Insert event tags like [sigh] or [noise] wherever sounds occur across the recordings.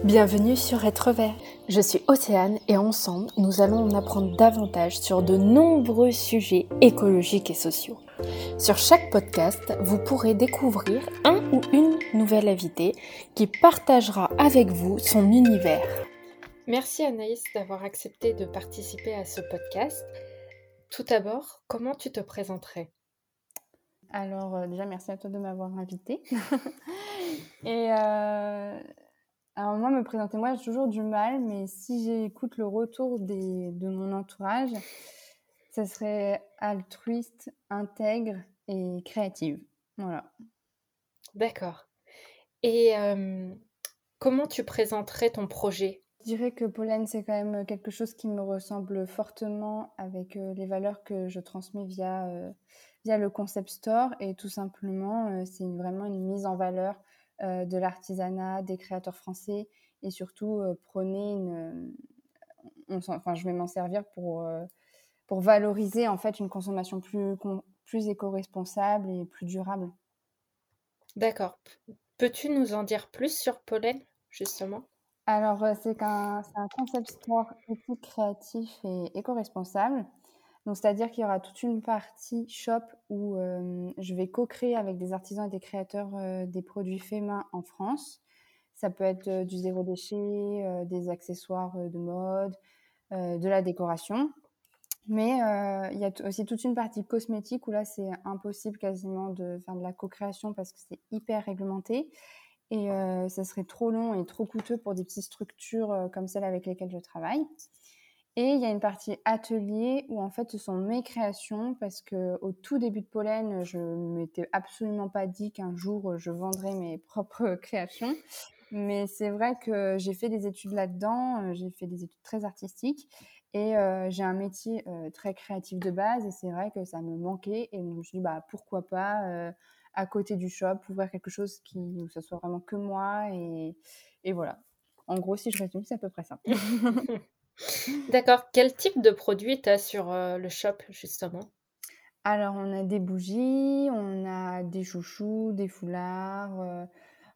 Bienvenue sur Être Vert. Je suis Océane et ensemble, nous allons en apprendre davantage sur de nombreux sujets écologiques et sociaux. Sur chaque podcast, vous pourrez découvrir un ou une nouvelle invitée qui partagera avec vous son univers. Merci Anaïs d'avoir accepté de participer à ce podcast. Tout d'abord, comment tu te présenterais? Alors euh, déjà, merci à toi de m'avoir invitée. [laughs] et euh, alors moi, me présenter, moi, j'ai toujours du mal, mais si j'écoute le retour des, de mon entourage, ça serait altruiste, intègre et créative. Voilà. D'accord. Et euh, comment tu présenterais ton projet? Je dirais que Pollen, c'est quand même quelque chose qui me ressemble fortement avec euh, les valeurs que je transmets via, euh, via le concept store. Et tout simplement, c'est vraiment une mise en valeur de l'artisanat, des créateurs français et surtout euh, prôner une. enfin, je vais m'en servir pour, euh, pour valoriser en fait une consommation plus, plus éco-responsable et plus durable. D'accord. Peux-tu nous en dire plus sur Pollen, justement? Alors, c'est un, un concept store éthique, créatif et éco-responsable. C'est-à-dire qu'il y aura toute une partie shop où euh, je vais co-créer avec des artisans et des créateurs euh, des produits faits main en France. Ça peut être euh, du zéro déchet, des accessoires de mode, de la décoration. Mais il y a aussi toute une partie cosmétique où là, c'est impossible quasiment de faire de la co-création parce que c'est hyper réglementé. Et ça serait trop long et trop coûteux pour des petites structures comme celles avec lesquelles je travaille. Et il y a une partie atelier où en fait ce sont mes créations parce que au tout début de Pollen, je m'étais absolument pas dit qu'un jour je vendrais mes [laughs] propres créations. Mais c'est vrai que j'ai fait des études là-dedans, euh, j'ai fait des études très artistiques et euh, j'ai un métier euh, très créatif de base et c'est vrai que ça me manquait et je me suis dit bah pourquoi pas à côté du shop ouvrir quelque chose qui où soit vraiment que moi et, et voilà. En gros, si je résume, c'est à peu près ça. [laughs] D'accord. Quel type de produit tu as sur euh, le shop, justement? Alors, on a des bougies, on a des chouchous, des foulards, euh,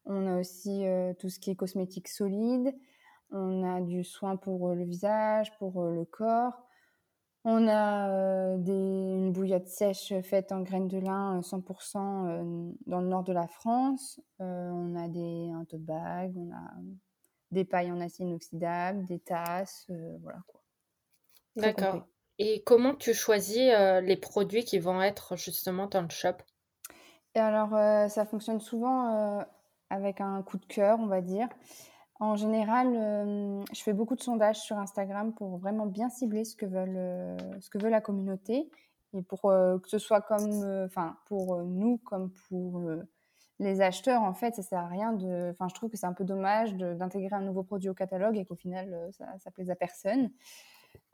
on a aussi euh, tout ce qui est cosmétique solide, on a du soin pour le visage, pour le corps. On a des, une bouillotte sèche faite en graines de lin 100% dans le nord de la France. on a des, un tote bag, on a des pailles en acier inoxydable, des tasses, euh, voilà quoi. D'accord. Et comment tu choisis euh, les produits qui vont être justement dans le shop? Et alors, euh, ça fonctionne souvent avec un coup de cœur, on va dire. En général, je fais beaucoup de sondages sur Instagram pour vraiment bien cibler ce que veulent, ce que veut la communauté et pour que ce soit comme, enfin, pour nous comme pour les acheteurs, en fait, ça sert à rien de. Enfin, je trouve que c'est un peu dommage d'intégrer un nouveau produit au catalogue et qu'au final, euh, ça, ça plaise à personne.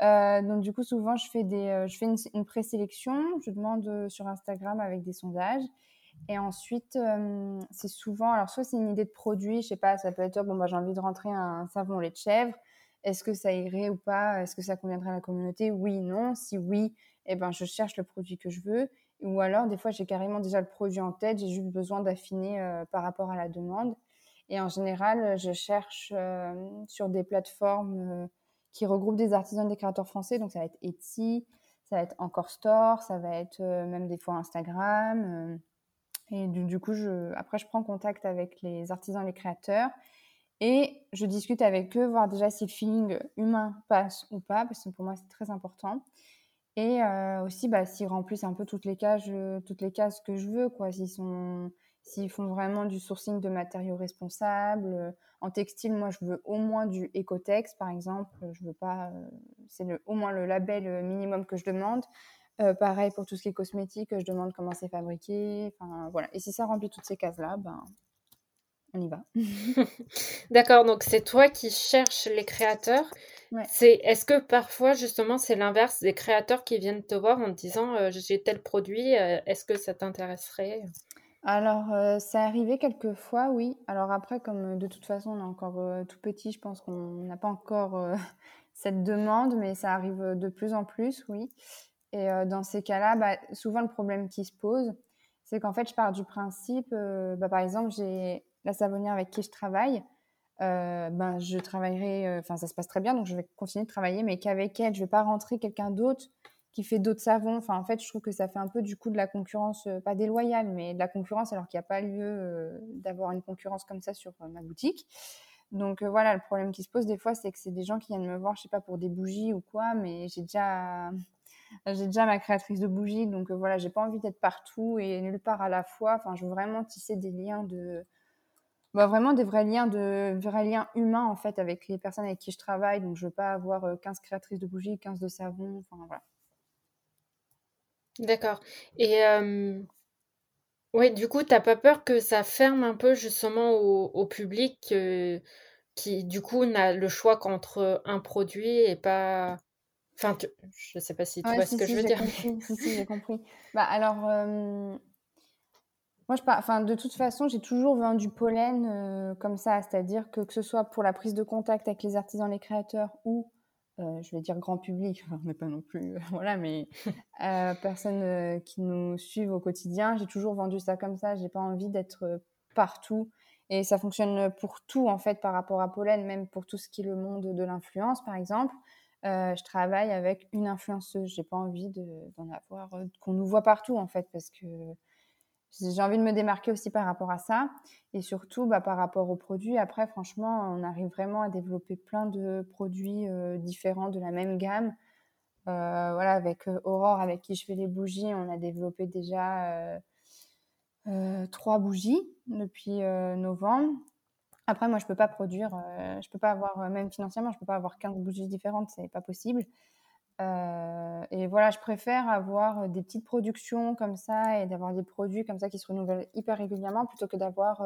Euh, donc, du coup, souvent, je fais, des, euh, je fais une, présélection. Je demande sur Instagram avec des sondages. Et ensuite, c'est souvent. Alors, soit c'est une idée de produit, je sais pas, ça peut être bon, bah, j'ai envie de rentrer un savon au lait de chèvre. Est-ce que ça irait ou pas? Est-ce que ça conviendrait à la communauté? Oui, non. Si oui, eh ben, je cherche le produit que je veux. Ou alors, des fois, j'ai carrément déjà le produit en tête, j'ai juste besoin d'affiner euh, par rapport à la demande. Et en général, je cherche euh, sur des plateformes euh, qui regroupent des artisans, des créateurs français. Donc, ça va être Etsy, ça va être Encore Store, ça va être même des fois Instagram. et du, coup, après, je prends contact avec les artisans, les créateurs. Et je discute avec eux, voir déjà si le feeling humain passe ou pas, parce que pour moi, c'est très important. Et euh, aussi, bah, s'ils remplissent un peu toutes les cases, toutes les cases que je veux, quoi. S'ils font vraiment du sourcing de matériaux responsables. En textile, moi, je veux au moins du Ecotex, par exemple. Je veux pas, euh, c'est au moins le label minimum que je demande. Euh, pareil pour tout ce qui est cosmétique, je demande comment c'est fabriqué. Enfin, voilà. Et si ça remplit toutes ces cases-là, ben, on y va. [laughs] D'accord, donc c'est toi qui cherches les créateurs. C'est, est-ce que parfois, justement, c'est l'inverse des créateurs qui viennent te voir en te disant euh, j'ai tel produit, euh, est-ce que ça t'intéresserait? Alors, euh, ça arrivé quelques fois, oui. Alors après, comme de toute façon, on est encore tout petit, je pense qu'on n'a pas encore [laughs] cette demande, mais ça arrive de plus en plus, oui. Et dans ces cas-là, bah, souvent le problème qui se pose, c'est qu'en fait, je pars du principe, bah, par exemple, j'ai la savonnière avec qui je travaille, ben, je travaillerai, enfin, ça se passe très bien, donc je vais continuer de travailler, mais qu'avec elle, je vais pas rentrer quelqu'un d'autre qui fait d'autres savons. Enfin, en fait, je trouve que ça fait un peu du coup de la concurrence, pas déloyale, mais de la concurrence alors qu'il n'y a pas lieu d'avoir une concurrence comme ça sur ma boutique. Donc voilà, le problème qui se pose des fois, c'est que c'est des gens qui viennent me voir, je sais pas, pour des bougies ou quoi, mais j'ai déjà, [laughs] j'ai déjà ma créatrice de bougies, donc voilà, j'ai pas envie d'être partout et nulle part à la fois. Enfin, je veux vraiment tisser des liens de, bah, vraiment des vrais liens de vrais liens humains en fait avec les personnes avec qui je travaille. Donc je veux pas avoir 15 créatrices de bougies, 15 de savon, enfin voilà. D'accord. Et oui, du coup, t'as pas peur que ça ferme un peu justement au, public euh, qui, du coup, n'a le choix qu'entre un produit et pas. Enfin, je sais pas si tu vois ce que je veux dire. Compris. si, si, j'ai compris. Bah, alors, moi, je enfin, de toute façon, j'ai toujours vendu pollen euh, comme ça, c'est-à-dire que que ce soit pour la prise de contact avec les artisans, les créateurs ou euh, je vais dire grand public, [laughs] on n'est pas non plus, voilà, mais [laughs] euh, personnes euh, qui nous suivent au quotidien. J'ai toujours vendu ça comme ça. J'ai pas envie d'être partout. Et ça fonctionne pour tout, en fait, par rapport à Pollen, même pour tout ce qui est le monde de l'influence, par exemple. je travaille avec une influenceuse. J'ai pas envie d'en avoir, qu'on nous voit partout, en fait, parce que j'ai envie de me démarquer aussi par rapport à ça et surtout bah, par rapport aux produits. Après, franchement, on arrive vraiment à développer plein de produits euh, différents de la même gamme. Euh, voilà, avec euh, Aurore, avec qui je fais les bougies, on a développé déjà trois bougies depuis novembre. Après, moi, je peux pas produire, je peux pas avoir, même financièrement, je peux pas avoir 15 bougies différentes, c'est pas possible. Euh, et voilà, je préfère avoir des petites productions comme ça et d'avoir des produits comme ça qui se renouvellent hyper régulièrement plutôt que d'avoir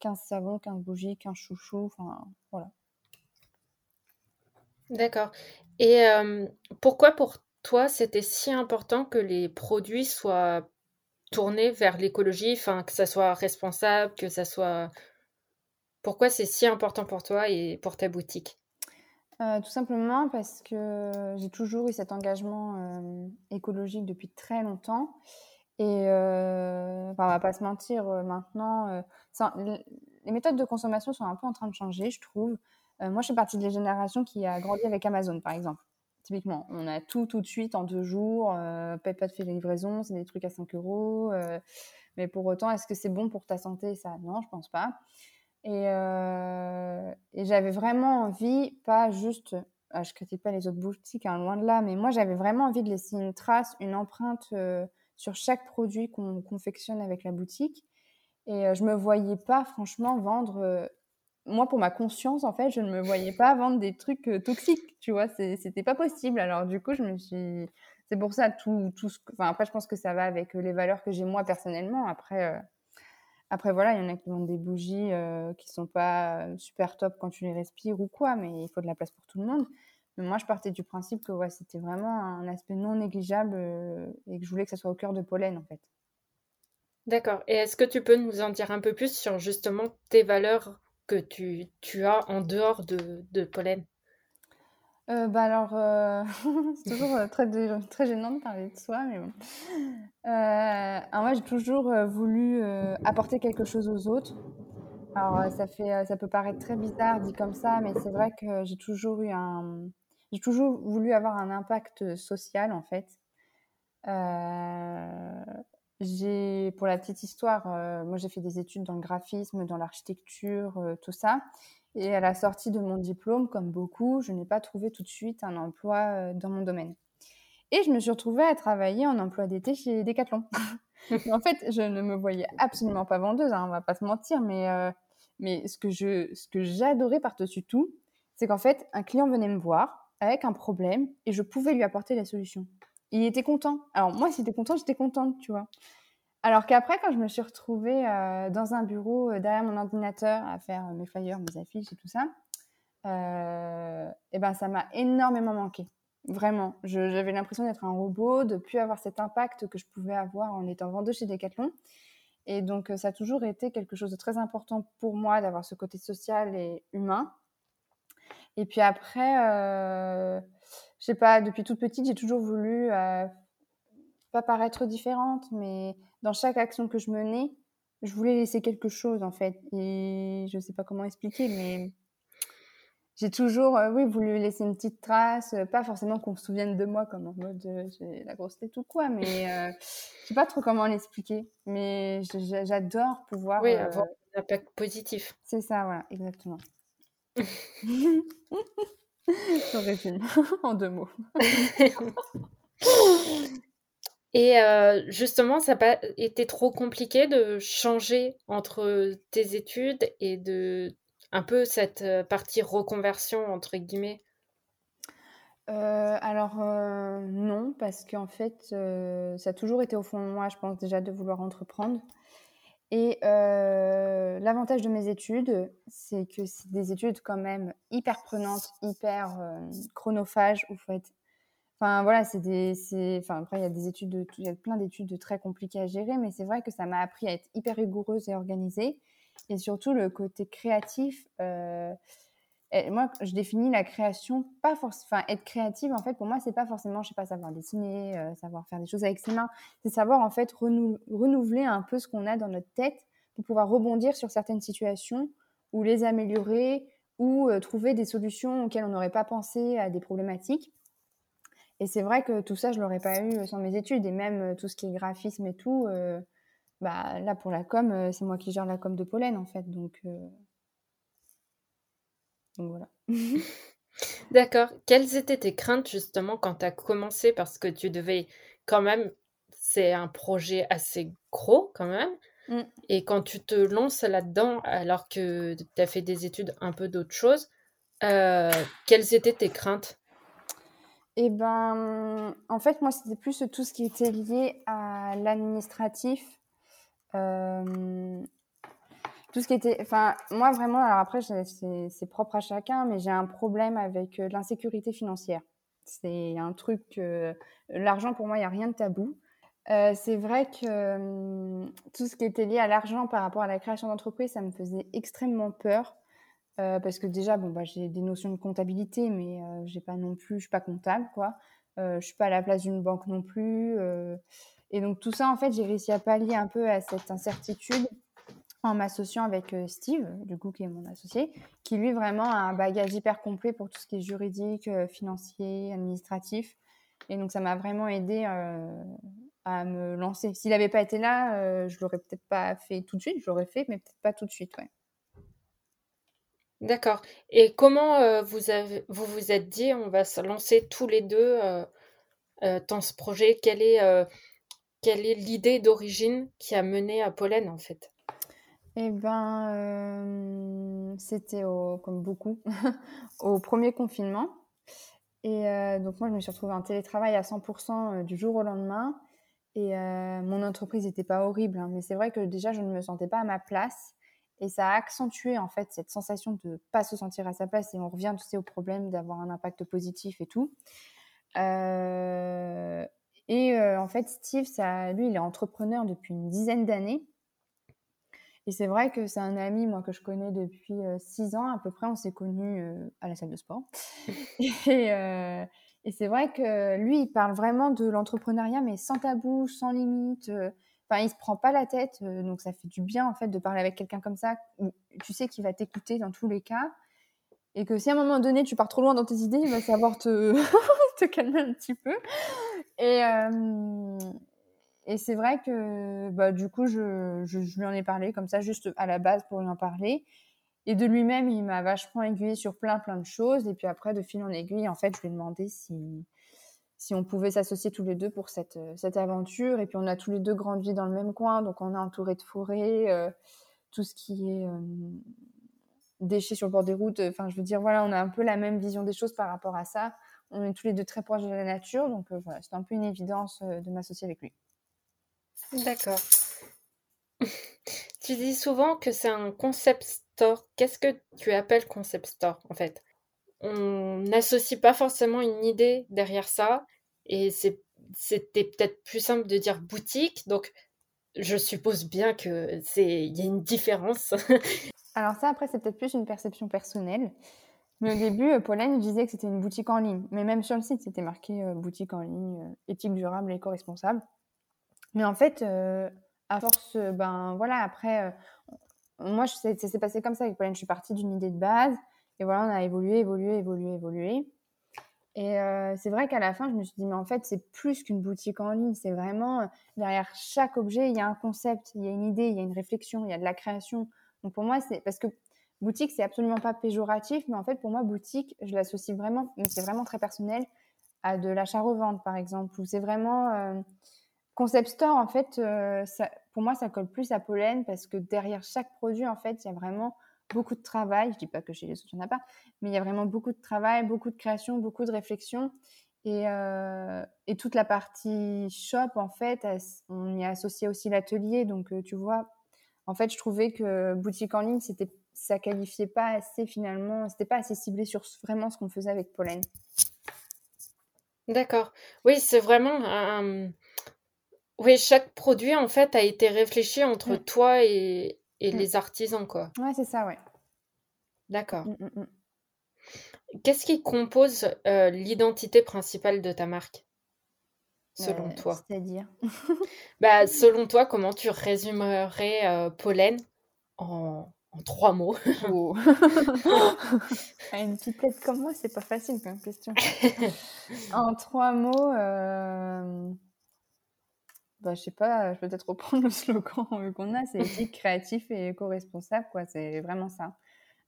15 euh, savons, 15 bougies, 15 chouchous. Enfin, voilà. D'accord. Et euh, pourquoi pour toi c'était si important que les produits soient tournés vers l'écologie, enfin que ça soit responsable, que ça soit... Pourquoi c'est si important pour toi et pour ta boutique? Euh, tout simplement parce que j'ai toujours eu cet engagement euh, écologique depuis très longtemps. Et euh, enfin, on va pas se mentir, maintenant, les méthodes de consommation sont un peu en train de changer, je trouve. moi, je suis partie de la génération qui a grandi avec Amazon, par exemple. Typiquement, on a tout tout de suite en deux jours. Paye pas de fait livraison, c'est des trucs à 5 euros. mais pour autant, est-ce que c'est bon pour ta santé? Ça, non, je pense pas. Euh, et, j'avais vraiment envie, pas juste, ah, je critique pas les autres boutiques, hein, loin de là, mais moi j'avais vraiment envie de laisser une trace, une empreinte euh, sur chaque produit qu'on confectionne avec la boutique. Et euh, je me voyais pas franchement vendre. moi, pour ma conscience, en fait, je ne me voyais pas vendre des trucs toxiques, tu vois, c'était pas possible. Alors du coup, je me suis, c'est pour ça tout, tout enfin après, je pense que ça va avec les valeurs que j'ai moi personnellement. Après après, voilà, il y en a qui vendent des bougies euh, qui sont pas super top quand tu les respires ou quoi, mais il faut de la place pour tout le monde. Mais moi, je partais du principe que c'était vraiment un aspect non négligeable euh, et que je voulais que ça soit au cœur de pollen, en fait. D'accord. Et est-ce que tu peux nous en dire un peu plus sur justement tes valeurs que tu, as en dehors de, de pollen? Euh, bah alors, euh, [laughs] c'est toujours euh, très, très gênant de parler de soi, mais bon. moi, j'ai toujours voulu apporter quelque chose aux autres. Alors, ça, fait, ça peut paraître très bizarre dit comme ça, mais c'est vrai que j'ai toujours eu un. J'ai toujours voulu avoir un impact social, en fait. j'ai, pour la petite histoire, moi j'ai fait des études dans le graphisme, dans l'architecture, tout ça. Et à la sortie de mon diplôme, comme beaucoup, je n'ai pas trouvé tout de suite un emploi euh, dans mon domaine. Et je me suis retrouvée à travailler en emploi d'été chez Decathlon. [laughs] en fait, je ne me voyais absolument pas vendeuse, hein, on va pas se mentir, mais, euh, mais ce que ce que j'adorais par-dessus tout, c'est qu'en fait, un client venait me voir avec un problème et je pouvais lui apporter la solution. Il était content. Alors moi, s'il était content, j'étais contente, tu vois. Alors qu'après, quand je me suis retrouvée euh, dans un bureau euh, derrière mon ordinateur à faire euh, mes flyers, mes affiches et tout ça, et ben ça m'a énormément manqué. Vraiment, j'avais l'impression d'être un robot, de plus avoir cet impact que je pouvais avoir en étant vendeuse chez Decathlon. Et donc, ça a toujours été quelque chose de très important pour moi d'avoir ce côté social et humain. Et puis après, euh, je sais pas, depuis toute petite, j'ai toujours voulu pas paraître différente, mais dans chaque action que je menais, je voulais laisser quelque chose en fait. Et je sais pas comment expliquer, mais j'ai toujours, oui, voulu laisser une petite trace, pas forcément qu'on se souvienne de moi comme en mode j'ai la grosse tête ou quoi, mais je sais pas trop comment l'expliquer. Mais j'adore pouvoir. Oui, avoir un impact positif. C'est ça, voilà, exactement. [laughs] [laughs] Je résume [laughs] en deux mots. Et euh, justement, ça n'a pas été trop compliqué de changer entre tes études et de un peu cette euh, partie reconversion entre guillemets? Euh, alors non, parce qu'en fait, ça a toujours été au fond de moi, je pense déjà de vouloir entreprendre. Et l'avantage de mes études, c'est que c'est des études quand même hyper prenantes, hyper chronophages, où faut être... Enfin voilà, c'est des, enfin après il y a des études, il y a plein d'études très compliquées à gérer, mais c'est vrai que ça m'a appris à être hyper rigoureuse et organisée, et surtout le côté créatif moi, je définis la création pas forcément. Enfin, être créative, en fait, pour moi, c'est pas forcément, je sais pas, savoir dessiner, euh, savoir faire des choses avec ses mains. C'est savoir, en fait, renouveler un peu ce qu'on a dans notre tête pour pouvoir rebondir sur certaines situations ou les améliorer ou euh, trouver des solutions auxquelles on n'aurait pas pensé à des problématiques. Et c'est vrai que tout ça, je l'aurais pas eu sans mes études. Et même euh, tout ce qui est graphisme et tout, bah, là, pour la com, c'est moi qui gère la com de Pollen, en fait. Donc. Donc voilà. [laughs] D'accord. Quelles étaient tes craintes justement quand tu as commencé? Parce que tu devais quand même, c'est un projet assez gros quand même. Mmh. Et quand tu te lances là-dedans, alors que tu as fait des études un peu d'autres choses, euh, quelles étaient tes craintes? Eh ben, en fait, moi, c'était plus tout ce qui était lié à l'administratif. Euh, tout ce qui était enfin moi vraiment alors après c'est propre à chacun mais j'ai un problème avec euh, l'insécurité financière c'est un truc l'argent pour moi il n'y a rien de tabou euh, c'est vrai que tout ce qui était lié à l'argent par rapport à la création d'entreprise ça me faisait extrêmement peur euh, parce que déjà bon bah j'ai des notions de comptabilité mais j'ai pas non plus je suis pas comptable quoi je suis pas à la place d'une banque non plus et donc tout ça en fait j'ai réussi à pallier un peu à cette incertitude en m'associant avec euh, Steve, du coup, qui est mon associé, qui lui vraiment a un bagage hyper complet pour tout ce qui est juridique, euh, financier, administratif. Et donc, ça m'a vraiment aidé euh, à me lancer. S'il n'avait pas été là, je l'aurais peut-être pas fait tout de suite. Je l'aurais fait, mais peut-être pas tout de suite. Ouais. D'accord. Et comment vous, avez, vous vous êtes dit, on va se lancer tous les deux dans ce projet? Quelle est, l'idée d'origine qui a mené à Pollen, en fait? Eh euh, c'était comme beaucoup, [laughs] au premier confinement. Et euh, donc moi, je me suis retrouvée en télétravail à 100% euh, du jour au lendemain. Et mon entreprise n'était pas horrible, hein, mais c'est vrai que déjà, je ne me sentais pas à ma place. Et ça a accentué en fait cette sensation de pas se sentir à sa place. Et on revient, tu sais, au problème d'avoir un impact positif et tout. et en fait, Steve, ça, lui, il est entrepreneur depuis une dizaine d'années. Et c'est vrai que c'est un ami, moi, que je connais depuis euh, six ans à peu près. On s'est connus euh, à la salle de sport. [laughs] euh, et c'est vrai que lui, il parle vraiment de l'entrepreneuriat, mais sans tabou, sans limite. Enfin, il se prend pas la tête. donc, ça fait du bien, en fait, de parler avec quelqu'un comme ça. Où tu sais qu'il va t'écouter dans tous les cas. Et que si à un moment donné, tu pars trop loin dans tes idées, il va savoir te, [laughs] te calmer un petit peu. Et, et c'est vrai que bah, du coup, je, je, lui en ai parlé comme ça, juste à la base pour lui en parler. Et de lui-même, il m'a vachement aiguillé sur plein, plein de choses. Et puis après, de fil en aiguille, en fait, je lui ai demandé si, si on pouvait s'associer tous les deux pour cette, cette aventure. Et puis, on a tous les deux grandi dans le même coin, donc on est entouré de forêts, euh, tout ce qui est euh, déchets sur le bord des routes. Enfin, je veux dire, voilà, on a un peu la même vision des choses par rapport à ça. On est tous les deux très proches de la nature, donc euh, voilà, c'est un peu une évidence de m'associer avec lui. D'accord. [laughs] Tu dis souvent que c'est un concept store. Qu'est-ce que tu appelles concept store en fait? On n'associe pas forcément une idée derrière ça et c'était peut-être plus simple de dire boutique. Donc je suppose bien que c'est il y a une différence. [laughs] Alors ça après c'est peut-être plus une perception personnelle. Mais au début, euh, Pauline disait que c'était une boutique en ligne. Mais même sur le site, c'était marqué euh, boutique en ligne, euh, éthique durable éco-responsable. Mais en fait, à force, ben voilà, après, moi, ça s'est passé comme ça avec Pauline. Je suis partie d'une idée de base. Et voilà, on a évolué, évolué, évolué, évolué. Et euh, c'est vrai qu'à la fin, je me suis dit, mais en fait, c'est plus qu'une boutique en ligne. C'est vraiment, derrière chaque objet, il y a un concept, il y a une idée, il y a une réflexion, il y a de la création. Donc pour moi, c'est parce que boutique, c'est absolument pas péjoratif, mais en fait, pour moi, boutique, je l'associe vraiment, mais c'est vraiment très personnel, à de l'achat-revente, par exemple, où c'est vraiment euh, concept store. En fait, euh, pour moi, ça colle plus à Pollen parce que derrière chaque produit, en fait, il y a vraiment beaucoup de travail. Je dis pas que chez les autres, il n'y en a pas, mais il y a vraiment beaucoup de travail, beaucoup de création, beaucoup de réflexion. Et, euh, et toute la partie shop, en fait, on y a associé aussi l'atelier. Donc, tu vois, en fait, je trouvais que boutique en ligne, c'était ça qualifiait pas assez finalement, c'était pas assez ciblé sur vraiment ce qu'on faisait avec Pollen. D'accord. Oui, c'est vraiment un... Oui, chaque produit en fait a été réfléchi entre mm. toi et, et mm. les artisans, quoi. Ouais, c'est ça, ouais. D'accord. Mm, Qu'est-ce qui compose euh, l'identité principale de ta marque, selon euh, toi? C'est-à-dire [laughs] bah, Selon toi, comment tu résumerais euh, Pollen en, en trois mots? Oh. [laughs] une petite tête comme moi, c'est pas facile comme question. [laughs] en trois mots. Bah, je sais pas, je peux peut-être reprendre le [laughs] slogan qu'on a, c'est éthique, créatif et éco-responsable, quoi. C'est vraiment ça.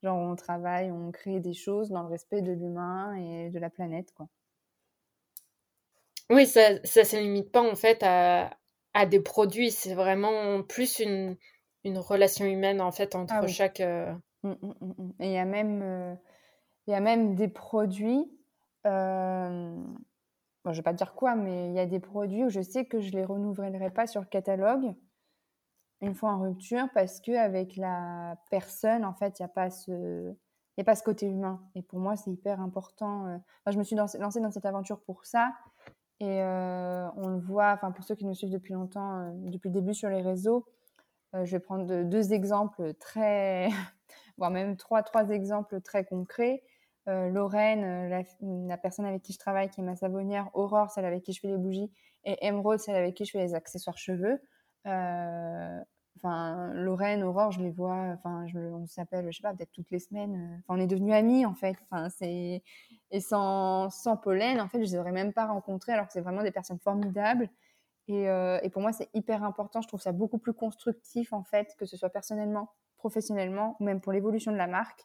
Genre, on travaille, on crée des choses dans le respect de l'humain et de la planète, quoi. Oui, ça ne se limite pas en fait à, à des produits, c'est vraiment plus une, une relation humaine en fait entre ah chaque. Euh, mmh, mmh, mmh, Et il y a même, euh, y a même des produits. Euh... Bon, je vais pas dire quoi, mais il y a des produits où je sais que je les renouvellerai pas sur le catalogue une fois en rupture parce que avec la personne, en fait, il n'y a pas ce il a pas ce côté humain. Et pour moi, c'est hyper important. Euh. je me suis lancée dans cette aventure pour ça. Et on le voit, enfin, pour ceux qui nous suivent depuis longtemps, depuis le début sur les réseaux, euh, je vais prendre deux exemples très, [laughs] voire même trois, trois exemples très concrets. Euh, Lorraine, euh, la, personne avec qui je travaille, qui est ma savonnière, Aurore, celle avec qui je fais les bougies, et Emeraude, celle avec qui je fais les accessoires cheveux. Enfin, Lorraine, Aurore, je les vois, enfin, on s'appelle, je sais pas, peut-être toutes les semaines. Enfin, on est devenus amis, en fait. Enfin, c'est... Et sans, sans Pollen, en fait, je les aurais même pas rencontrés, alors que c'est vraiment des personnes formidables. Euh, et, pour moi, c'est hyper important. Je trouve ça beaucoup plus constructif, en fait, que ce soit personnellement, professionnellement, ou même pour l'évolution de la marque,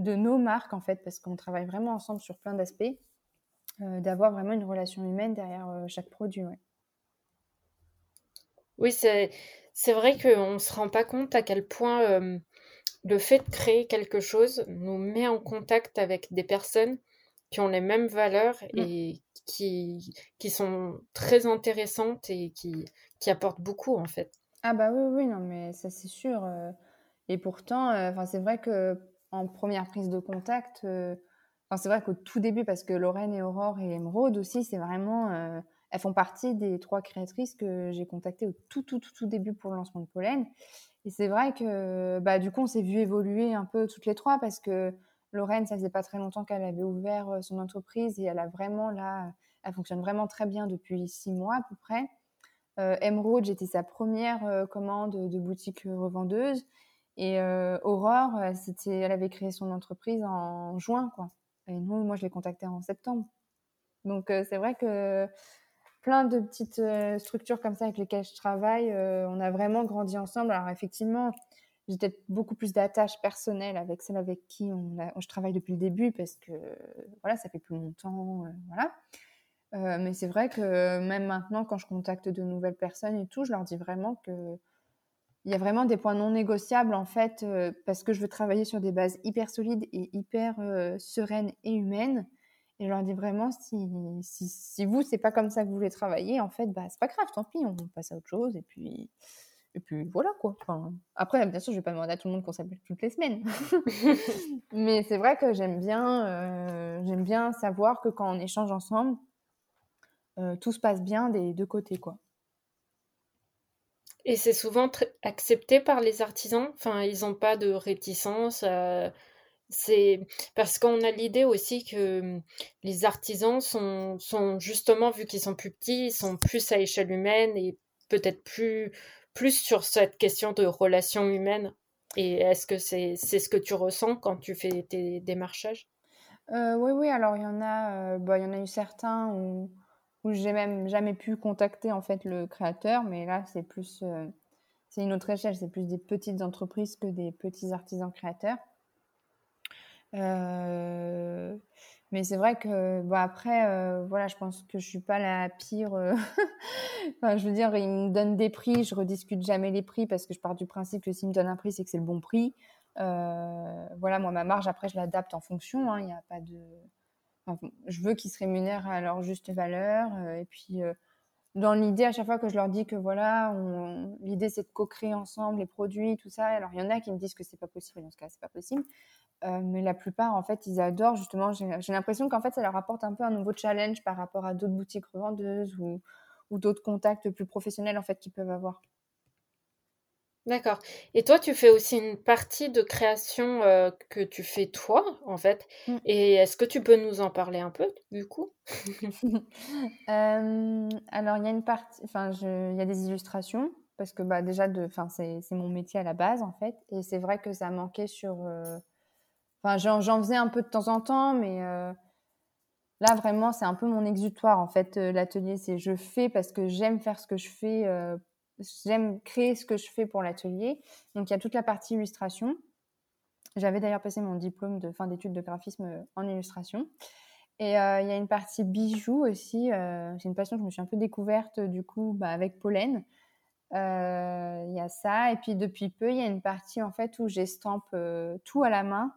de nos marques, en fait, parce qu'on travaille vraiment ensemble sur plein d'aspects, euh, d'avoir vraiment une relation humaine derrière euh, chaque produit. Oui, c'est, c'est vrai qu'on ne se rend pas compte à quel point le fait de créer quelque chose nous met en contact avec des personnes qui ont les mêmes valeurs mmh. et qui, qui sont très intéressantes et qui, qui apportent beaucoup en fait. Ah bah oui, oui, non, mais ça c'est sûr. Euh. Et pourtant, euh, enfin c'est vrai que en première prise de contact, euh, c'est vrai qu'au tout début, parce que Lorraine et Aurore et Emeraude aussi, c'est vraiment, elles font partie des trois créatrices que j'ai contactées au tout, tout, tout, tout début pour le lancement de Pollen. Et c'est vrai que, bah, du coup, on s'est vu évoluer un peu toutes les trois parce que Lorraine, ça faisait pas très longtemps qu'elle avait ouvert son entreprise et elle a vraiment là, elle fonctionne vraiment très bien depuis six mois à peu près. Euh, Emeraude, j'étais sa première commande de boutique revendeuse. Et Aurore, c'était, elle avait créé son entreprise en juin, quoi. Et nous, moi, je l'ai contactée en septembre. Donc, c'est vrai que plein de petites structures comme ça avec lesquelles je travaille, on a vraiment grandi ensemble. Alors, effectivement, j'ai peut-être beaucoup plus d'attaches personnelles avec celle avec qui on, je travaille depuis le début parce que voilà, ça fait plus longtemps, euh, voilà. Euh, mais c'est vrai que même maintenant, quand je contacte de nouvelles personnes et tout, je leur dis vraiment que il y a vraiment des points non négociables en fait, euh, parce que je veux travailler sur des bases hyper solides et hyper sereines et humaines. Et je leur dis vraiment, si, si, si vous, c'est pas comme ça que vous voulez travailler, en fait, bah, c'est pas grave, tant pis, on passe à autre chose. Et puis, et puis voilà quoi. Enfin, après, bien sûr, je vais pas demander à tout le monde qu'on s'appelle toutes les semaines. [laughs] Mais c'est vrai que j'aime bien, euh, j'aime bien savoir que quand on échange ensemble, euh, tout se passe bien des deux côtés quoi. Et c'est souvent accepté par les artisans? Enfin, ils n'ont pas de réticence. Euh, c'est parce qu'on a l'idée aussi que hum, les artisans sont, justement, vu qu'ils sont plus petits, ils sont plus à échelle humaine et peut-être plus plus sur cette question de relations humaines. Et est-ce que c'est ce que tu ressens quand tu fais tes démarchages? Oui, oui. Alors il y en a, bah, il y en a eu certains où, où j'ai même jamais pu contacter en fait le créateur, mais là c'est plus, c'est une autre échelle, c'est plus des petites entreprises que des petits artisans créateurs. Euh, mais c'est vrai que, bon, après, euh, voilà, je pense que je suis pas la pire. Euh, [laughs] enfin, je veux dire, ils me donnent des prix, je rediscute jamais les prix parce que je pars du principe que s'ils me donnent un prix, c'est que c'est le bon prix. voilà, moi, ma marge, après, je l'adapte en fonction. Hein, il n'y a pas de. Je veux qu'ils se rémunèrent à leur juste valeur. et puis, dans l'idée, à chaque fois que je leur dis que voilà, l'idée c'est de co-créer ensemble les produits, tout ça. Alors, il y en a qui me disent que c'est pas possible. Dans ce cas, c'est pas possible. Euh, mais la plupart, en fait, ils adorent justement. J'ai l'impression qu'en fait, ça leur apporte un peu un nouveau challenge par rapport à d'autres boutiques revendeuses ou, ou d'autres contacts plus professionnels en fait qu'ils peuvent avoir. D'accord. Et toi, tu fais aussi une partie de création euh, que tu fais toi, en fait. Mmh. Et est-ce que tu peux nous en parler un peu, du coup? [laughs] Euh, Alors, il y a une partie, enfin, il y a des illustrations parce que bah, déjà, de, c'est mon métier à la base, en fait. Et c'est vrai que ça manquait sur, Enfin, j'en faisais un peu de temps en temps, mais euh, là, vraiment, c'est un peu mon exutoire, en fait, euh, l'atelier. C'est je fais parce que j'aime faire ce que je fais, euh, j'aime créer ce que je fais pour l'atelier. Donc, il y a toute la partie illustration. J'avais d'ailleurs passé mon diplôme de fin d'études de graphisme en illustration. Et il y a une partie bijoux aussi. c'est une passion que je me suis un peu découverte, du coup, bah, avec Pollen. Il y a ça. Et puis, depuis peu, il y a une partie, en fait, où j'estampe tout à la main.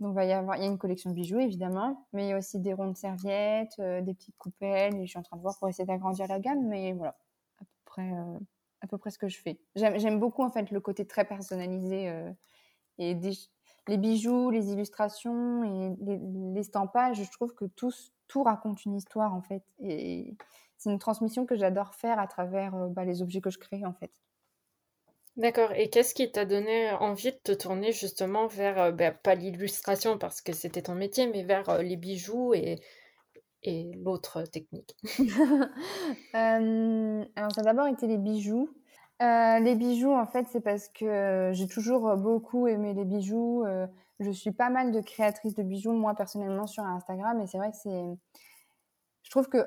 Donc, il y a une collection de bijoux, évidemment, mais il y a aussi des rondes serviettes, euh, des petites coupelles, je suis en train de voir pour essayer d'agrandir la gamme, mais voilà, à peu près, euh, à peu près ce que je fais. J'aime beaucoup, en fait, le côté très personnalisé euh, et les bijoux, les illustrations et les, stampages, je trouve que tout, tout raconte une histoire, en fait, et c'est une transmission que j'adore faire à travers bah, les objets que je crée, en fait. D'accord. Et qu'est-ce qui t'a donné envie de te tourner justement vers, euh, bah, pas l'illustration parce que c'était ton métier, mais vers euh, les bijoux et, et l'autre technique [laughs] Alors, ça a d'abord été les bijoux. Euh, les bijoux, en fait, c'est parce que j'ai toujours beaucoup aimé les bijoux. je suis pas mal de créatrices de bijoux, moi, personnellement, sur Instagram. Et c'est vrai que c'est. Je trouve que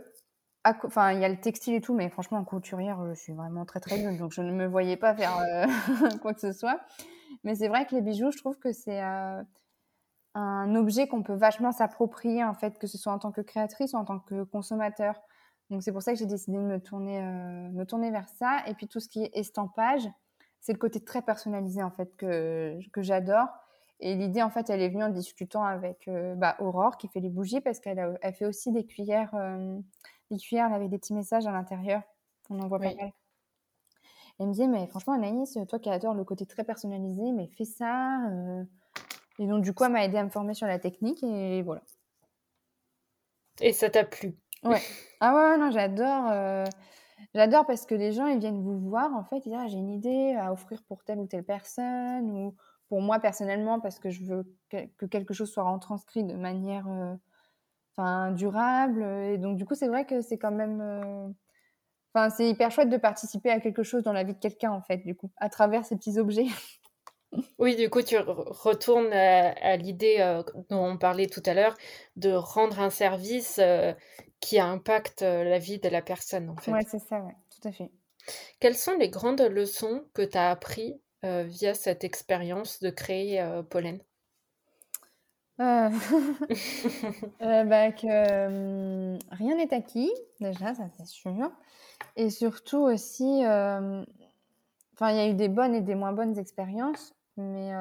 Enfin, il y a le textile et tout, mais franchement, en couturière, je suis vraiment très très nulle, donc je ne me voyais pas faire euh, [laughs] quoi que ce soit. Mais c'est vrai que les bijoux, je trouve que c'est euh, un objet qu'on peut vachement s'approprier, en fait, que ce soit en tant que créatrice ou en tant que consommateur. Donc c'est pour ça que j'ai décidé de me tourner, euh, me tourner vers ça. Et puis tout ce qui est estampage, c'est le côté très personnalisé, en fait, que, que j'adore. Et l'idée, en fait, elle est venue en discutant avec bah, Aurore, qui fait les bougies, parce qu'elle elle fait aussi des cuillères les cuillères avec des petits messages à l'intérieur. On en voit pas mal. Elle me disait, mais franchement, Anaïs, toi qui adore le côté très personnalisé, mais fais ça. Et donc, du coup, elle m'a aidé à me former sur la technique et voilà. Et ça t'a plu Ouais. [laughs] Ah ouais, non, j'adore. Euh, j'adore parce que les gens, ils viennent vous voir, en fait, ils disent, ah, j'ai une idée à offrir pour telle ou telle personne, ou pour moi personnellement, parce que je veux que quelque chose soit retranscrit de manière euh, durable. Et donc, du coup, c'est vrai que c'est quand même. Euh, enfin, c'est hyper chouette de participer à quelque chose dans la vie de quelqu'un, en fait, du coup, à travers ces petits objets. [laughs] Oui, du coup, tu retournes à, l'idée euh, dont on parlait tout à l'heure de rendre un service euh, qui impacte la vie de la personne, en fait. Ouais, c'est ça, ouais, tout à fait. Quelles sont les grandes leçons que tu as appris via cette expérience de créer Pollen? Euh, [laughs] euh, bah, que hum, rien n'est acquis, déjà, ça c'est sûr. Et surtout aussi, euh, enfin, il y a eu des bonnes et des moins bonnes expériences, mais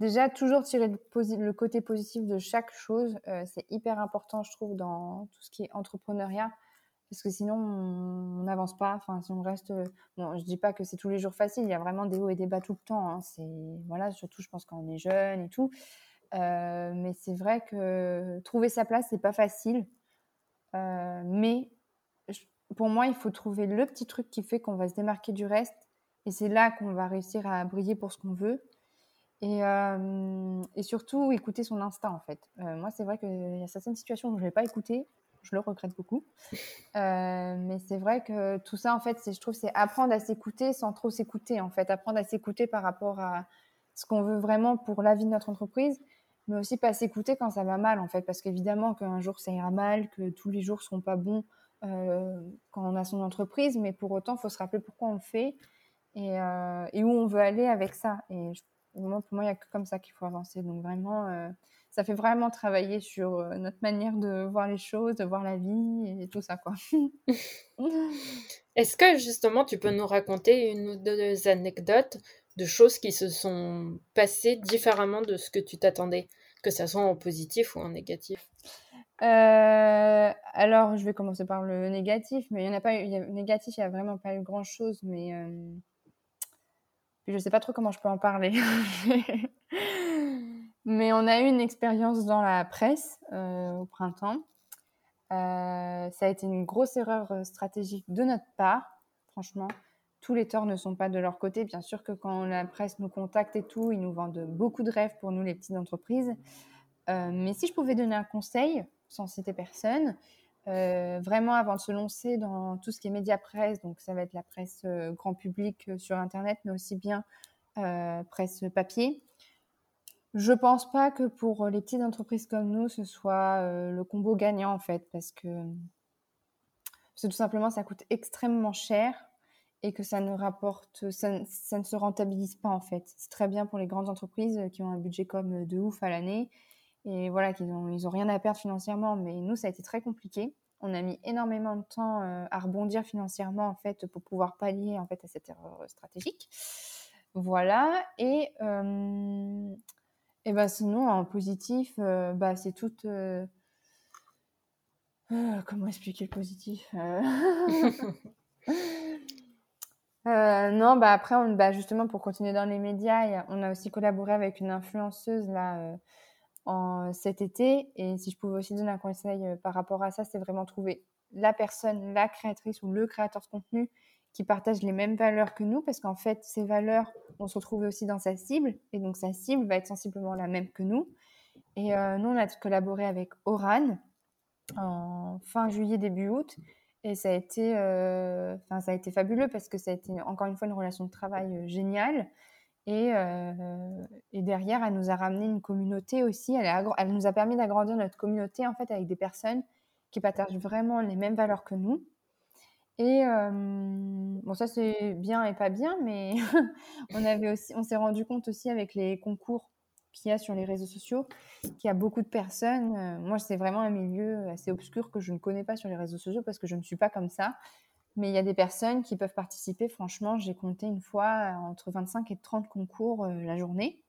déjà, toujours tirer le, côté positif de chaque chose, c'est hyper important, je trouve, dans tout ce qui est entrepreneuriat. Parce que sinon, on n'avance pas. Enfin, si on reste. Bon, je dis pas que c'est tous les jours facile. Il y a vraiment des hauts et des bas tout le temps. Hein. C'est voilà, surtout, je pense quand on est jeune et tout. Euh, mais c'est vrai que trouver sa place, c'est pas facile. Euh, mais pour moi, il faut trouver le petit truc qui fait qu'on va se démarquer du reste. Et c'est là qu'on va réussir à briller pour ce qu'on veut. Et, euh, surtout, écouter son instinct, en fait. moi, c'est vrai qu'il y a certaines situations où je ne vais pas écouter. je le regrette beaucoup. mais c'est vrai que tout ça, en fait, je trouve, c'est apprendre à s'écouter sans trop s'écouter, en fait. Apprendre à s'écouter par rapport à ce qu'on veut vraiment pour la vie de notre entreprise, mais aussi pas s'écouter quand ça va mal, en fait. Parce qu'évidemment qu'un jour, ça ira mal, que tous les jours seront pas bons quand on a son entreprise, mais pour autant, il faut se rappeler pourquoi on le fait et, et, où on veut aller avec ça. Et pour moi, il n'y a que comme ça qu'il faut avancer. Donc vraiment, ça fait vraiment travailler sur euh, notre manière de voir les choses, de voir la vie et tout ça, quoi. [laughs] Est-ce que justement tu peux nous raconter une ou deux anecdotes de choses qui se sont passées différemment de ce que tu t'attendais, que ce soit en positif ou en négatif? Euh, alors, je vais commencer par le négatif, mais il n'y en a pas eu, négatif, il n'y a vraiment pas eu grand chose, mais euh, je ne sais pas trop comment je peux en parler. [laughs] Mais on a eu une expérience dans la presse euh, au printemps. Euh, ça a été une grosse erreur euh, stratégique de notre part, franchement. Tous les torts ne sont pas de leur côté. Bien sûr que quand la presse nous contacte et tout, ils nous vendent beaucoup de rêves pour nous, les petites entreprises. mais si je pouvais donner un conseil, sans citer personne, vraiment avant de se lancer dans tout ce qui est média presse, donc ça va être la presse grand public sur Internet, mais aussi bien presse papier, je pense pas que pour euh, les petites entreprises comme nous, ce soit euh, le combo gagnant en fait, parce que, parce tout simplement ça coûte extrêmement cher et que ça ne rapporte, ça, ne se rentabilise pas en fait. C'est très bien pour les grandes entreprises qui ont un budget comme de ouf à l'année et voilà qu'ils ont, ils ont rien à perdre financièrement, mais nous ça a été très compliqué. On a mis énormément de temps euh, à rebondir financièrement en fait pour pouvoir pallier en fait à cette erreur stratégique. Voilà et et ben sinon, en positif, euh, bah, c'est tout. Euh, euh, comment expliquer le positif [laughs] Non, bah après, bah, justement, pour continuer dans les médias, on a aussi collaboré avec une influenceuse là en, cet été. Et si je pouvais aussi donner un conseil par rapport à ça, c'est vraiment trouver la personne, la créatrice ou le créateur de contenu qui partagent les mêmes valeurs que nous, parce qu'en fait, ces valeurs vont se retrouver aussi dans sa cible, et donc sa cible va être sensiblement la même que nous. Et euh, nous, on a collaboré avec Oran en fin juillet, début août, et ça a été, euh, ça a été fabuleux parce que ça a été encore une fois une relation de travail euh, géniale. Et, et, derrière, elle nous a ramené une communauté aussi. Elle, nous a permis d'agrandir notre communauté en fait avec des personnes qui partagent vraiment les mêmes valeurs que nous. Et bon, ça c'est bien et pas bien, mais [laughs] on avait aussi, on s'est rendu compte aussi avec les concours qu'il y a sur les réseaux sociaux, qu'il y a beaucoup de personnes. moi, c'est vraiment un milieu assez obscur que je ne connais pas sur les réseaux sociaux parce que je ne suis pas comme ça. Mais il y a des personnes qui peuvent participer. Franchement, j'ai compté une fois entre 25 et 30 concours la journée.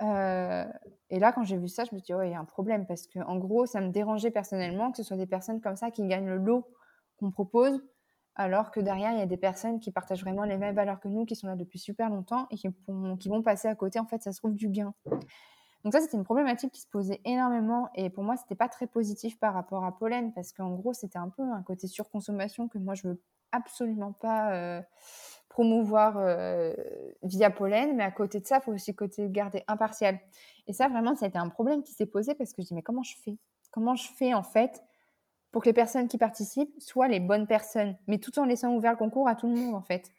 et là, quand j'ai vu ça, je me suis dit, il y a un problème parce que, en gros, ça me dérangeait personnellement que ce soit des personnes comme ça qui gagnent le lot qu'on propose alors que derrière, il y a des personnes qui partagent vraiment les mêmes valeurs que nous, qui sont là depuis super longtemps et qui, vont passer à côté, en fait, ça se trouve du gain. Donc ça, c'était une problématique qui se posait énormément et pour moi, c'était pas très positif par rapport à Pollen parce qu'en gros, c'était un peu un côté surconsommation que moi, je veux absolument pas euh, promouvoir euh, via Pollen, mais à côté de ça, il faut aussi côté garder impartial. Et ça, vraiment, ça a été un problème qui s'est posé parce que je dis, mais comment je fais? Comment je fais, en fait, pour que les personnes qui participent soient les bonnes personnes, mais tout en laissant ouvert le concours à tout le monde en fait?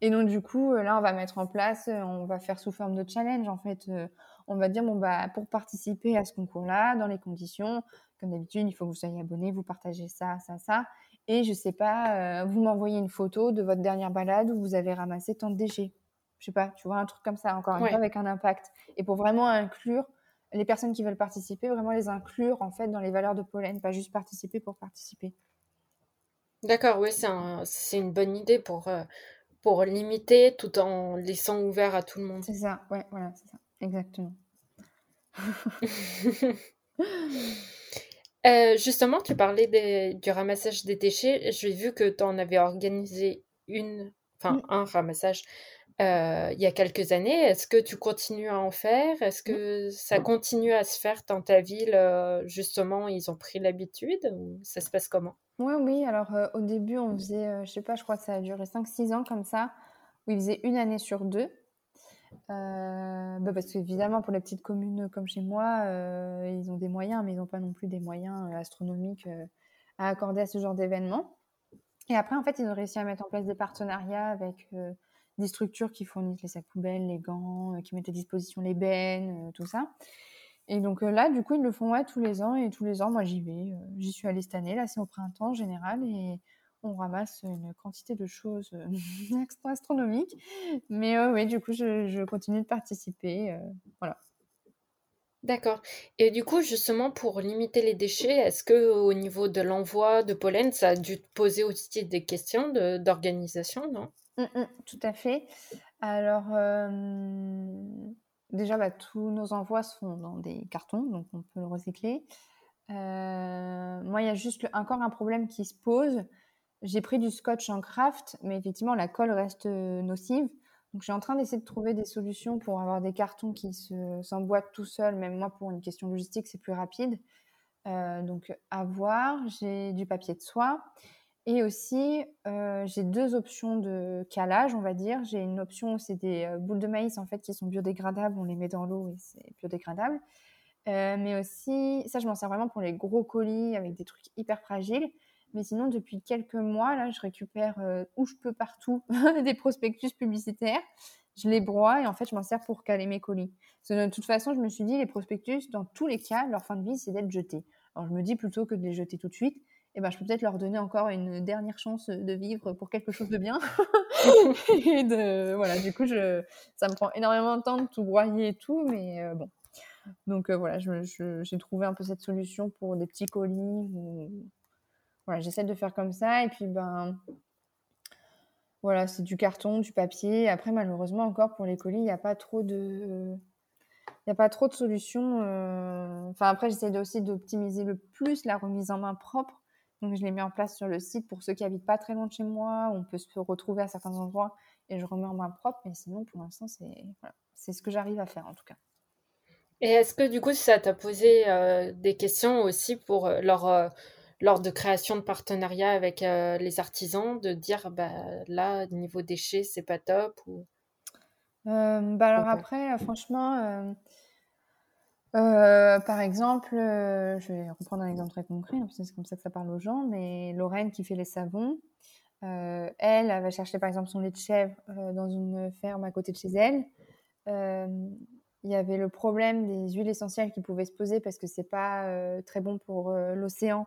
Et donc du coup, euh, là, on va mettre en place, euh, on va faire sous forme de challenge en fait. Euh, on va dire bon bah pour participer à ce concours-là, dans les conditions, comme d'habitude, il faut que vous soyez abonné, vous partagez ça, ça, ça, et je sais pas, vous m'envoyez une photo de votre dernière balade où vous avez ramassé tant de déchets. Je sais pas, tu vois un truc comme ça, encore une fois avec un impact. Et pour vraiment inclure les personnes qui veulent participer, vraiment les inclure en fait dans les valeurs de pollen, pas juste participer pour participer. D'accord, oui, c'est une bonne idée pour, euh, pour limiter tout en laissant ouvert à tout le monde. C'est ça, ouais, voilà, c'est ça, exactement. [laughs] Euh, justement, tu parlais du ramassage des déchets. J'ai vu que tu en avais organisé une, enfin un ramassage euh, il y a quelques années. Est-ce que tu continues à en faire? Est-ce que ça continue à se faire dans ta ville euh, Justement, ils ont pris l'habitude ou ça se passe comment? Oui, oui. Alors euh, au début, on faisait, je sais pas, je crois que ça a duré 5-6 ans comme ça, où ils faisaient une année sur deux. bah parce qu'évidemment, pour les petites communes comme chez moi, ils ont des moyens, mais ils n'ont pas non plus des moyens astronomiques à accorder à ce genre d'événement. Et après, en fait, ils ont réussi à mettre en place des partenariats avec des structures qui fournissent les sacs poubelles, les gants, qui mettent à disposition les bennes, tout ça. Et donc là, du coup, ils le font ouais, tous les ans. Et tous les ans, moi, j'y vais. j'y suis allée cette année. Là, c'est au printemps en général. Et on ramasse une quantité de choses [laughs] astronomiques. Mais oui, du coup, je, je, continue de participer. voilà. D'accord. Et du coup, justement, pour limiter les déchets, est-ce que au niveau de l'envoi de pollen, ça a dû te poser aussi des questions d'organisation, non? Mmh, mmh, tout à fait. Alors, déjà, bah, tous nos envois se font dans des cartons, donc on peut le recycler. moi, il y a juste encore un problème qui se pose. J'ai pris du scotch en craft, mais effectivement, la colle reste nocive. Donc, je suis en train d'essayer de trouver des solutions pour avoir des cartons qui s'emboîtent tout seuls. Même moi, pour une question logistique, c'est plus rapide. Euh, donc, à voir. J'ai du papier de soie. Et aussi, euh, j'ai deux options de calage, on va dire. J'ai une option, c'est des euh, boules de maïs en fait qui sont biodégradables. On les met dans l'eau et c'est biodégradable. mais aussi, ça, je m'en sers vraiment pour les gros colis avec des trucs hyper fragiles. Mais sinon, depuis quelques mois, là, je récupère euh, où je peux partout [laughs] des prospectus publicitaires. Je les broie et en fait, je m'en sers pour caler mes colis. de toute façon, je me suis dit, les prospectus, dans tous les cas, leur fin de vie, c'est d'être jetés. Alors, je me dis plutôt que de les jeter tout de suite, eh ben, je peux peut-être leur donner encore une dernière chance de vivre pour quelque chose de bien. [laughs] et de, voilà, du coup, je, ça me prend énormément de temps de tout broyer et tout, mais euh, bon. Donc euh, voilà, j'ai trouvé un peu cette solution pour des petits colis voilà, j'essaie de faire comme ça. Et puis, ben, voilà, c'est du carton, du papier. Après, malheureusement, encore pour les colis, il n'y a pas trop de. Il n'y a pas trop de solutions. Euh, enfin, après, j'essaie aussi d'optimiser le plus la remise en main propre. Donc, je l'ai mis en place sur le site pour ceux qui habitent pas très loin de chez moi. On peut se retrouver à certains endroits et je remets en main propre. Mais sinon, pour l'instant, c'est voilà, ce que j'arrive à faire en tout cas. Et est-ce que du coup, ça t'a posé euh, des questions aussi pour euh, leur lors de création de partenariats avec euh, les artisans, de dire bah, là, niveau déchets, c'est pas top ou... Euh, bah alors après, euh, par exemple, je vais reprendre un exemple très concret, hein, c'est comme ça que ça parle aux gens, mais Lorraine qui fait les savons, elle, elle va chercher par exemple son lait de chèvre dans une ferme à côté de chez elle. il y avait le problème des huiles essentielles qui pouvaient se poser parce que c'est pas très bon pour l'océan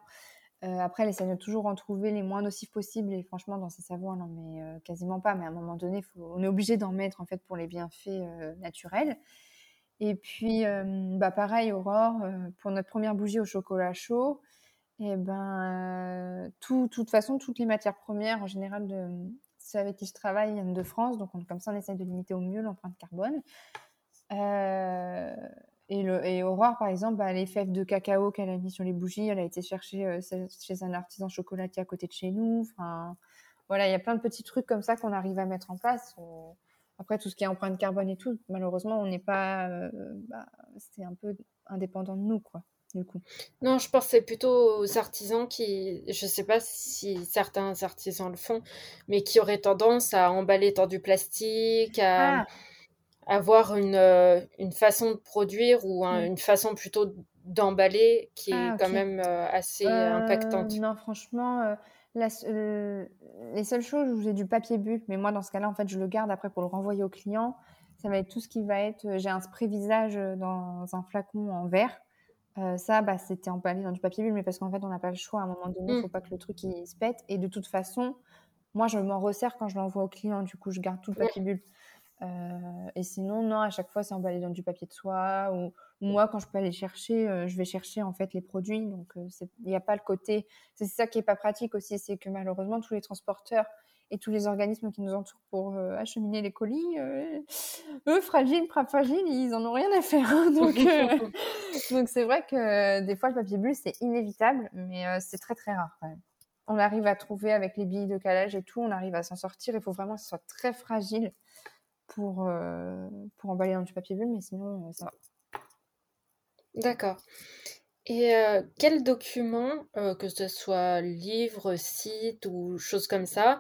euh, après, elle essaie de toujours en trouver les moins nocifs possibles. Et franchement, dans ces savons, non, mais euh, quasiment pas. Mais à un moment donné, on est obligé d'en mettre en fait pour les bienfaits euh, naturels. Et puis, bah, pareil, Aurore, pour notre première bougie au chocolat chaud, et eh ben, tout, toute façon, toutes les matières premières, en général, de ceux avec qui je travaille, viennent de France. Donc, comme ça, on essaie de limiter au mieux l'empreinte carbone. Et Aurore, par exemple, bah, les fèves de cacao qu'elle a mis sur les bougies, elle a été chercher euh, chez un artisan chocolatier à côté de chez nous. Enfin, voilà, il y a plein de petits trucs comme ça qu'on arrive à mettre en place. Après, tout ce qui est empreinte carbone et tout, malheureusement, on n'est pas. Euh, bah, c'est un peu indépendant de nous, quoi. Du coup. Non, je c'est plutôt aux artisans qui, je sais pas si certains artisans le font, mais qui auraient tendance à emballer dans du plastique, à, ah avoir une, euh, une façon de produire ou mmh. une façon plutôt d'emballer qui est ah, quand même euh, assez impactante. Non, franchement, les seules choses où j'ai du papier bulle, mais moi dans ce cas-là, en fait, je le garde après pour le renvoyer au client. Ça va être tout ce qui va être. J'ai un spray visage dans un flacon en verre. ça, bah, c'était emballé dans du papier bulle, mais parce qu'en fait, on n'a pas le choix. À un moment donné, il ne mmh. faut pas que le truc il se pète. Et de toute façon, moi, je m'en resserre quand je l'envoie au client. Du coup, je garde tout le papier bulle. Euh, et sinon, non, à chaque fois, c'est emballé dans du papier de soie. Ou, moi, quand je peux aller chercher, euh, je vais chercher en fait les produits. Donc, euh, il n'y a pas le côté. C'est ça qui est pas pratique aussi, c'est que malheureusement, tous les transporteurs et tous les organismes qui nous entourent pour acheminer les colis, eux, fragiles, pas fragiles, ils en ont rien à faire. Hein. [laughs] donc, donc c'est vrai que des fois, le papier bulle, c'est inévitable, mais c'est très très rare quand même. On arrive à trouver avec les billes de calage et tout, on arrive à s'en sortir. Il faut vraiment que ce soit très fragile pour, euh, pour emballer dans du papier bulle, mais sinon, euh, ça va. D'accord. Et euh, quel document, que ce soit livre, site ou choses comme ça,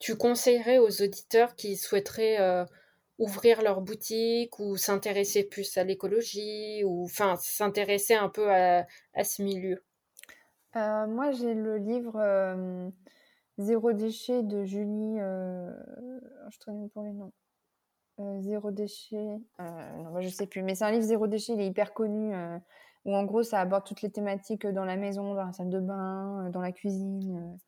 tu conseillerais aux auditeurs qui souhaiteraient ouvrir leur boutique ou s'intéresser plus à l'écologie ou enfin s'intéresser un peu à, ce milieu? Moi, j'ai le livre Zéro déchet de Julie. Je pour les noms. Zéro déchet. non, bah, je sais plus. Mais c'est un livre Zéro déchet. Il est hyper connu. où en gros, ça aborde toutes les thématiques dans la maison, dans la salle de bain, dans la cuisine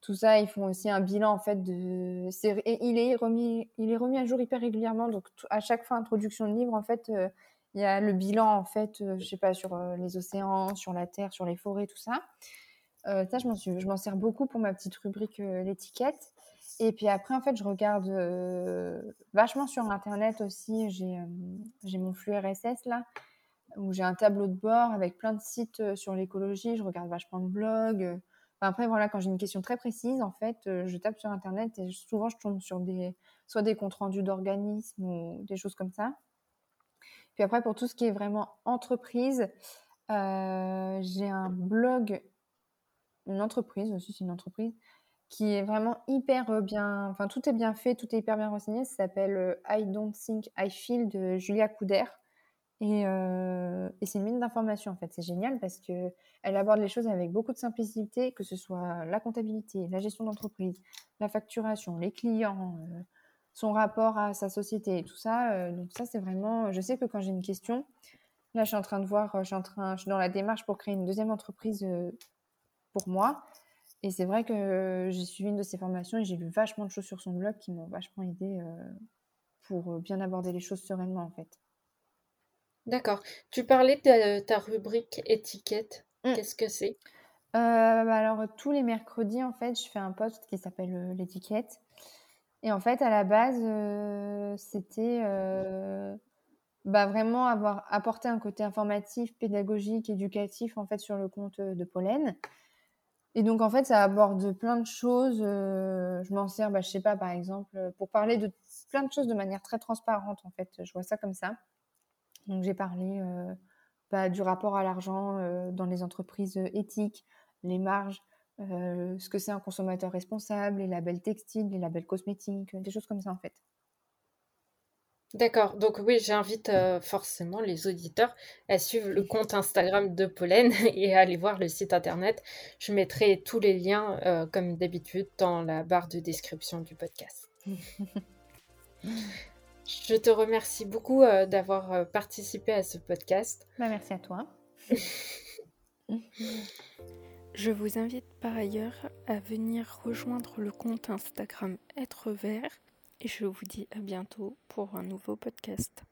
tout ça, ils font aussi un bilan en fait de. Et il est remis, il est remis à jour hyper régulièrement. Donc à chaque fois introduction de livre, en fait, euh, il y a le bilan en fait, euh, je sais pas sur euh, les océans, sur la terre, sur les forêts, tout ça. ça, je m'en sers beaucoup pour ma petite rubrique l'étiquette. Et puis après, en fait, je regarde vachement sur internet aussi. J'ai, j'ai mon flux RSS là, où j'ai un tableau de bord avec plein de sites sur l'écologie. Je regarde vachement de blogs après, voilà, quand j'ai une question très précise, en fait, euh, je tape sur Internet et souvent, je tombe sur des, soit des comptes rendus d'organismes ou des choses comme ça. Puis après, pour tout ce qui est vraiment entreprise, euh, j'ai un blog, une entreprise aussi, c'est une entreprise, qui est vraiment hyper euh, bien, enfin, tout est bien fait, tout est hyper bien renseigné. Ça s'appelle I Don't Think I Feel de Julia Couder. Euh, et, c'est une mine d'informations en fait. C'est génial parce que elle aborde les choses avec beaucoup de simplicité, que ce soit la comptabilité, la gestion d'entreprise, la facturation, les clients, euh, son rapport à sa société et tout ça. Euh, donc ça c'est vraiment. Je sais que quand j'ai une question, là je suis en train de voir, je train, je suis dans la démarche pour créer une deuxième entreprise pour moi. Et c'est vrai que j'ai suivi une de ses formations et j'ai lu vachement de choses sur son blog qui m'ont vachement aidé pour bien aborder les choses sereinement en fait. D'accord. Tu parlais de ta rubrique étiquette. Mmh. Qu'est-ce que c'est? Euh, bah, alors tous les mercredis, en fait, je fais un post qui s'appelle, euh, l'étiquette et en fait, à la base, euh, c'était, bah, vraiment avoir apporté un côté informatif, pédagogique, éducatif, en fait, sur le compte, de Pollen et donc en fait, ça aborde plein de choses, je m'en sers, bah, je sais pas, par exemple, pour parler de plein de choses de manière très transparente, en fait, je vois ça comme ça. Donc j'ai parlé euh, bah, du rapport à l'argent euh, dans les entreprises euh, éthiques, les marges, ce que c'est un consommateur responsable, les labels textiles, les labels cosmétiques, des choses comme ça en fait. D'accord, donc oui, j'invite forcément les auditeurs à suivre le compte Instagram de Pollen [laughs] et à aller voir le site internet. Je mettrai tous les liens, comme d'habitude, dans la barre de description du podcast. [laughs] Je te remercie beaucoup euh, d'avoir euh, participé à ce podcast. Bah, merci à toi. [laughs] je vous invite par ailleurs à venir rejoindre le compte Instagram Être Vert et je vous dis à bientôt pour un nouveau podcast.